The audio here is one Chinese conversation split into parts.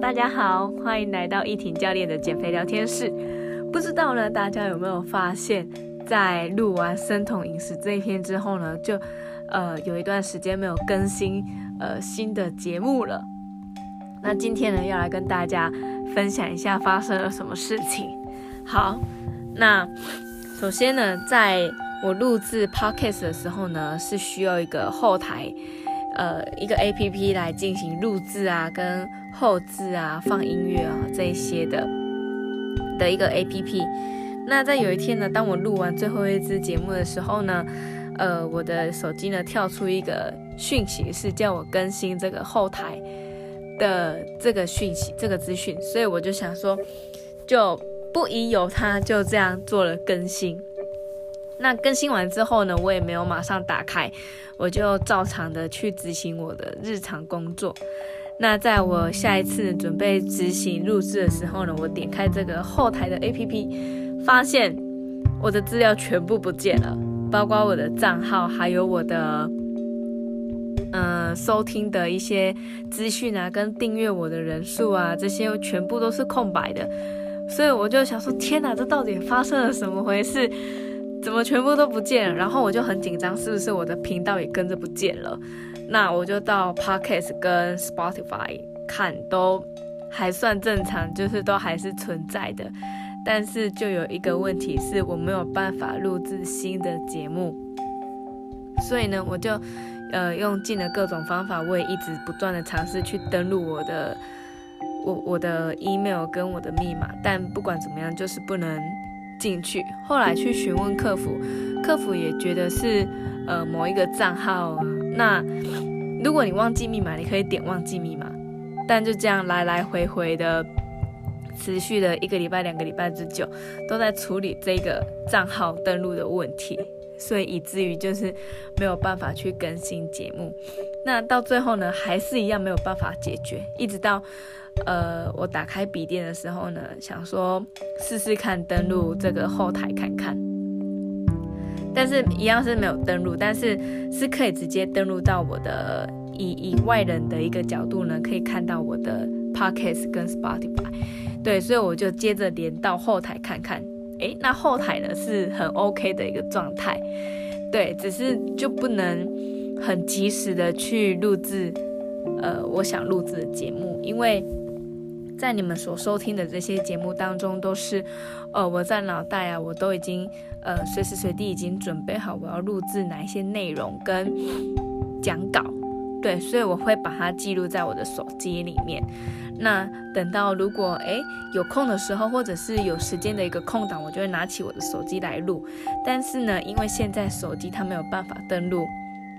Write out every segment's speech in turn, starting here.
大家好，欢迎来到一婷教练的减肥聊天室。不知道呢，大家有没有发现，在录完生酮饮食这一篇之后呢，就呃有一段时间没有更新呃新的节目了。那今天呢，要来跟大家分享一下发生了什么事情。好，那首先呢，在我录制 Podcast 的时候呢，是需要一个后台。呃，一个 A P P 来进行录制啊，跟后置啊，放音乐啊这一些的的一个 A P P。那在有一天呢，当我录完最后一支节目的时候呢，呃，我的手机呢跳出一个讯息，是叫我更新这个后台的这个讯息，这个资讯。所以我就想说，就不疑有他，就这样做了更新。那更新完之后呢，我也没有马上打开，我就照常的去执行我的日常工作。那在我下一次准备执行录制的时候呢，我点开这个后台的 APP，发现我的资料全部不见了，包括我的账号，还有我的嗯收听的一些资讯啊，跟订阅我的人数啊，这些全部都是空白的。所以我就想说，天哪，这到底发生了什么回事？怎么全部都不见？然后我就很紧张，是不是我的频道也跟着不见了？那我就到 Podcast 跟 Spotify 看，都还算正常，就是都还是存在的。但是就有一个问题是我没有办法录制新的节目，所以呢，我就呃用尽了各种方法，我也一直不断的尝试去登录我的我我的 email 跟我的密码，但不管怎么样，就是不能。进去，后来去询问客服，客服也觉得是呃某一个账号啊。那如果你忘记密码，你可以点忘记密码，但就这样来来回回的，持续了一个礼拜、两个礼拜之久，都在处理这个账号登录的问题，所以以至于就是没有办法去更新节目。那到最后呢，还是一样没有办法解决，一直到。呃，我打开笔电的时候呢，想说试试看登录这个后台看看，但是一样是没有登录，但是是可以直接登录到我的以以外人的一个角度呢，可以看到我的 Podcast 跟 Spotify，对，所以我就接着连到后台看看，诶，那后台呢是很 OK 的一个状态，对，只是就不能很及时的去录制，呃，我想录制的节目，因为。在你们所收听的这些节目当中，都是，呃，我在脑袋啊，我都已经，呃，随时随地已经准备好我要录制哪一些内容跟讲稿，对，所以我会把它记录在我的手机里面。那等到如果诶有空的时候，或者是有时间的一个空档，我就会拿起我的手机来录。但是呢，因为现在手机它没有办法登录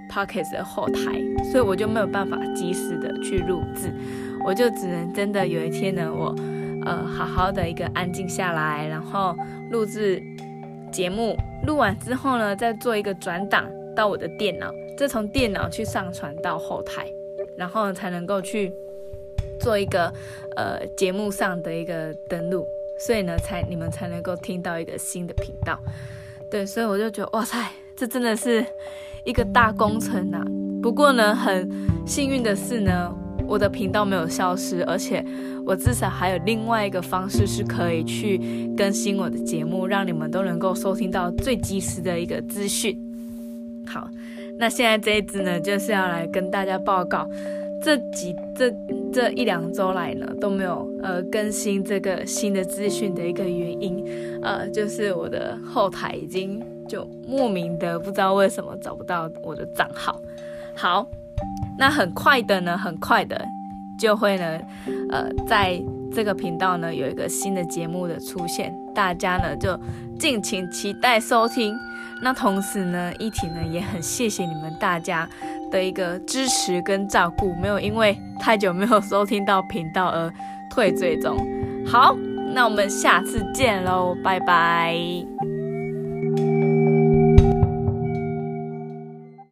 Pocket 的后台，所以我就没有办法及时的去录制。我就只能真的有一天呢，我呃好好的一个安静下来，然后录制节目，录完之后呢，再做一个转档到我的电脑，这从电脑去上传到后台，然后才能够去做一个呃节目上的一个登录，所以呢，才你们才能够听到一个新的频道。对，所以我就觉得哇塞，这真的是一个大工程呐。不过呢，很幸运的是呢。我的频道没有消失，而且我至少还有另外一个方式是可以去更新我的节目，让你们都能够收听到最及时的一个资讯。好，那现在这一支呢，就是要来跟大家报告，这几这这一两周来呢都没有呃更新这个新的资讯的一个原因，呃，就是我的后台已经就莫名的不知道为什么找不到我的账号。好。那很快的呢，很快的就会呢，呃，在这个频道呢有一个新的节目的出现，大家呢就敬请期待收听。那同时呢，一体呢也很谢谢你们大家的一个支持跟照顾，没有因为太久没有收听到频道而退追踪。好，那我们下次见喽，拜拜。